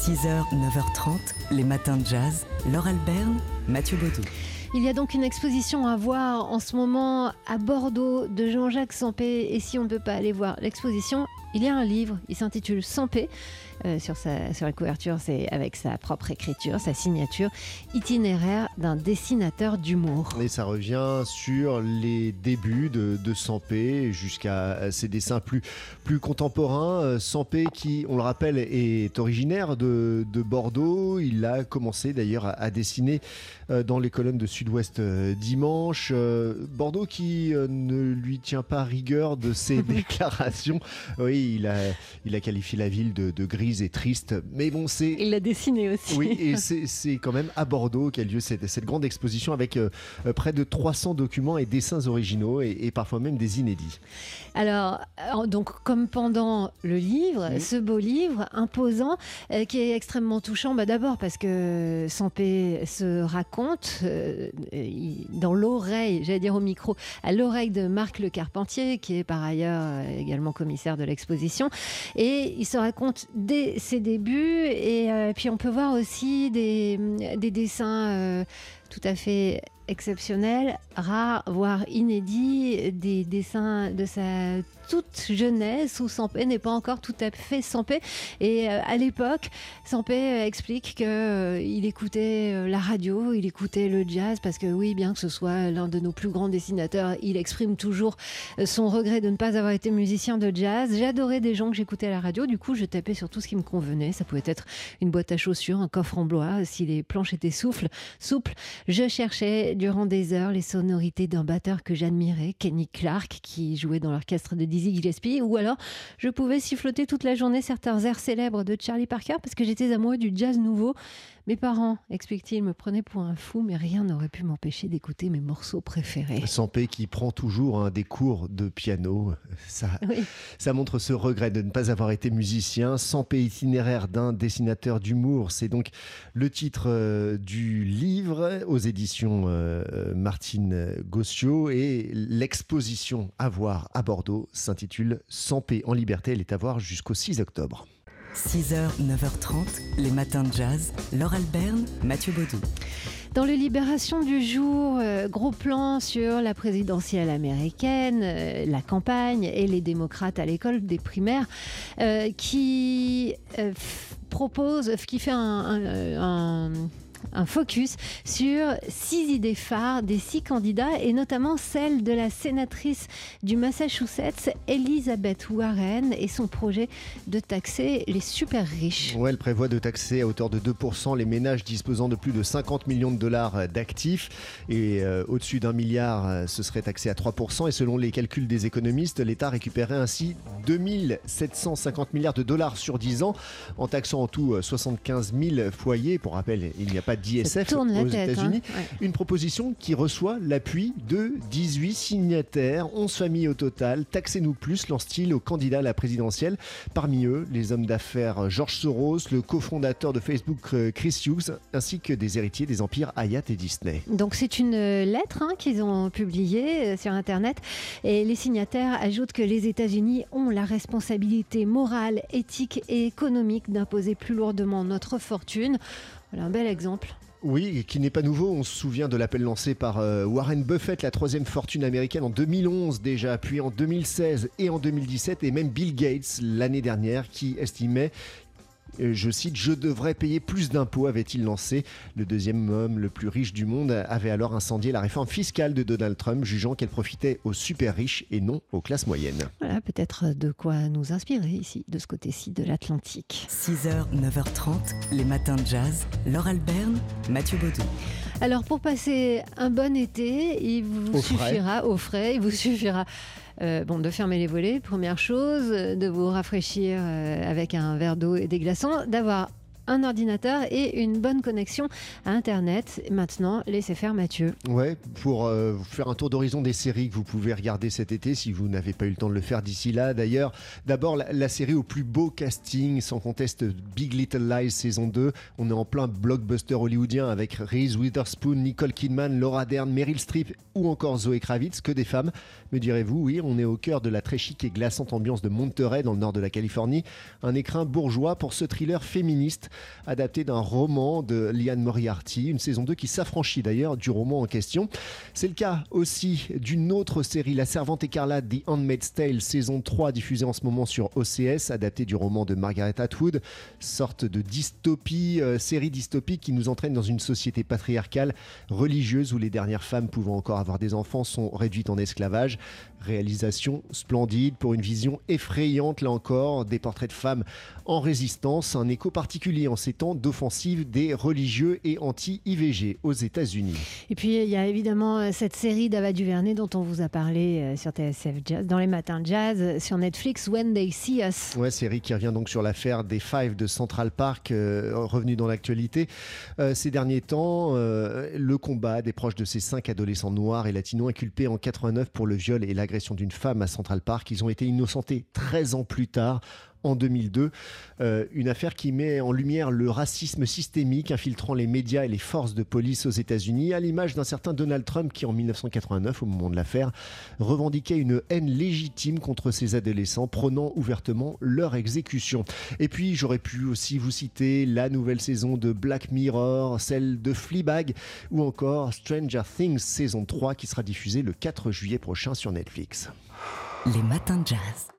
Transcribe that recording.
6h, 9h30, les matins de jazz. Laure Alberne, Mathieu Baudou. Il y a donc une exposition à voir en ce moment à Bordeaux de Jean-Jacques Sampé. Et si on ne peut pas aller voir l'exposition, il y a un livre, il s'intitule Sampé. Euh, sur, sa, sur la couverture, c'est avec sa propre écriture, sa signature, itinéraire d'un dessinateur d'humour. Et ça revient sur les débuts de, de Sampé jusqu'à ses dessins plus, plus contemporains. Euh, Sampé, qui, on le rappelle, est originaire de, de Bordeaux. Il a commencé d'ailleurs à, à, dessiner euh, dans les colonnes de Sud-Ouest dimanche. Bordeaux qui ne lui tient pas rigueur de ses déclarations. Oui, il a, il a qualifié la ville de, de grise et triste. Mais bon, c'est. Il l'a dessiné aussi. Oui, et c'est quand même à Bordeaux qu'a lieu cette, cette, grande exposition avec euh, près de 300 documents et dessins originaux et, et, parfois même des inédits. Alors, donc, comme pendant le livre, ce beau livre imposant euh, qui est extrêmement touchant, bah, d'abord parce que Sampé se raconte euh, dans l'oreille, j'allais dire au micro, à l'oreille de Marc Le Carpentier, qui est par ailleurs euh, également commissaire de l'exposition. Et il se raconte dès ses débuts. Et euh, puis on peut voir aussi des, des dessins euh, tout à fait exceptionnels, rares, voire inédits, des dessins de sa toute jeunesse où Sampé n'est pas encore tout à fait Sampé. Et euh, à l'époque, Sampé euh, explique qu'il euh, écoutait la radio, il écoutait le jazz, parce que oui, bien que ce soit l'un de nos plus grands dessinateurs, il exprime toujours son regret de ne pas avoir été musicien de jazz. J'adorais des gens que j'écoutais à la radio, du coup je tapais sur tout ce qui me convenait. Ça pouvait être une boîte à chaussures, un coffre en bois, si les planches étaient souples. Je cherchais durant des heures les sonorités d'un batteur que j'admirais, Kenny Clark, qui jouait dans l'orchestre de Dizzy Gillespie, ou alors je pouvais siffloter toute la journée certains airs célèbres de Charlie Parker parce que j'étais amoureux du jazz nouveau. Mes parents, explique-t-il, me prenaient pour un fou, mais rien n'aurait pu m'empêcher d'écouter mes morceaux préférés. Sampé qui prend toujours hein, des cours de piano, ça, oui. ça montre ce regret de ne pas avoir été musicien. Sampé itinéraire d'un dessinateur d'humour, c'est donc le titre euh, du livre aux éditions euh, Martine Gossiot et l'exposition à voir à Bordeaux s'intitule Sampé en liberté. Elle est à voir jusqu'au 6 octobre. 6h, 9h30, les matins de jazz. Laure Alberne, Mathieu Baudou. Dans le Libération du jour, euh, gros plan sur la présidentielle américaine, euh, la campagne et les démocrates à l'école des primaires euh, qui propose, qui fait un, un, un un focus sur six idées phares des six candidats et notamment celle de la sénatrice du Massachusetts, Elizabeth Warren et son projet de taxer les super riches. Ouais, elle prévoit de taxer à hauteur de 2% les ménages disposant de plus de 50 millions de dollars d'actifs et euh, au-dessus d'un milliard, ce serait taxé à 3% et selon les calculs des économistes, l'État récupérerait ainsi 2750 milliards de dollars sur 10 ans en taxant en tout 75 000 foyers. Pour rappel, il n'y a pas d'ISF aux États-Unis. Hein. Ouais. Une proposition qui reçoit l'appui de 18 signataires, 11 familles au total. Taxez-nous plus, lance-t-il aux candidats à la présidentielle. Parmi eux, les hommes d'affaires George Soros, le cofondateur de Facebook Chris Hughes, ainsi que des héritiers des empires Hayat et Disney. Donc c'est une lettre hein, qu'ils ont publiée sur Internet et les signataires ajoutent que les États-Unis ont la responsabilité morale, éthique et économique d'imposer plus lourdement notre fortune. Voilà un bel exemple. Oui, qui n'est pas nouveau. On se souvient de l'appel lancé par euh, Warren Buffett, la troisième fortune américaine en 2011 déjà, puis en 2016 et en 2017, et même Bill Gates l'année dernière, qui estimait je cite, je devrais payer plus d'impôts, avait-il lancé. Le deuxième homme le plus riche du monde avait alors incendié la réforme fiscale de Donald Trump, jugeant qu'elle profitait aux super riches et non aux classes moyennes. Voilà peut-être de quoi nous inspirer ici, de ce côté-ci de l'Atlantique. 6h, 9h30, les matins de jazz. Laure Alberne, Mathieu Baudou. Alors pour passer un bon été, il vous au suffira, frais. au frais, il vous suffira euh, bon, de fermer les volets, première chose, de vous rafraîchir euh, avec un verre d'eau et des glaçons, d'avoir un ordinateur et une bonne connexion à Internet. Maintenant, laissez faire Mathieu. Ouais, pour euh, faire un tour d'horizon des séries que vous pouvez regarder cet été si vous n'avez pas eu le temps de le faire d'ici là. D'ailleurs, d'abord la, série au plus beau casting, sans conteste Big Little Lies saison 2. On est en plein blockbuster hollywoodien avec Reese Witherspoon, Nicole Kidman, Laura Dern, Meryl Streep ou encore Zoé Kravitz, que des femmes. Me direz-vous, oui, on est au cœur de la très chic et glaçante ambiance de Monterey dans le nord de la Californie. Un écrin bourgeois pour ce thriller féministe adapté d'un roman de Liane Moriarty, une saison 2 qui s'affranchit d'ailleurs du roman en question. C'est le cas aussi d'une autre série, La Servante écarlate, The Handmaid's Tale, saison 3, diffusée en ce moment sur OCS, adaptée du roman de Margaret Atwood, sorte de dystopie, euh, série dystopique qui nous entraîne dans une société patriarcale, religieuse, où les dernières femmes pouvant encore avoir des enfants sont réduites en esclavage. Réalisation splendide pour une vision effrayante, là encore, des portraits de femmes en résistance, un écho particulier en ces temps d'offensive des religieux et anti-IVG aux États-Unis. Et puis il y a évidemment euh, cette série d'Ava Duvernay dont on vous a parlé euh, sur TSF Jazz, dans les matins jazz, sur Netflix, When They See Us. Ouais, série qui revient donc sur l'affaire des Five de Central Park, euh, revenu dans l'actualité. ces derniers temps, le combat des proches de ces cinq adolescents noirs et latinos inculpés en 89 pour le viol et l'agression d'une femme à Central Park, ils ont été innocentés 13 ans plus tard en 2002. Euh, une affaire qui met en lumière le racisme systémique infiltrant les médias et les forces de police aux États-Unis, à l'image d'un certain Donald Trump qui, en 1989, au moment de l'affaire, revendiquait une haine légitime contre ces adolescents, prônant ouvertement leur exécution. Et puis, j'aurais pu aussi vous citer la nouvelle saison de Black Mirror, celle de Fleabag, ou encore Stranger Things saison 3 qui sera diffusée le 4 juillet prochain sur Netflix. Les matins de jazz.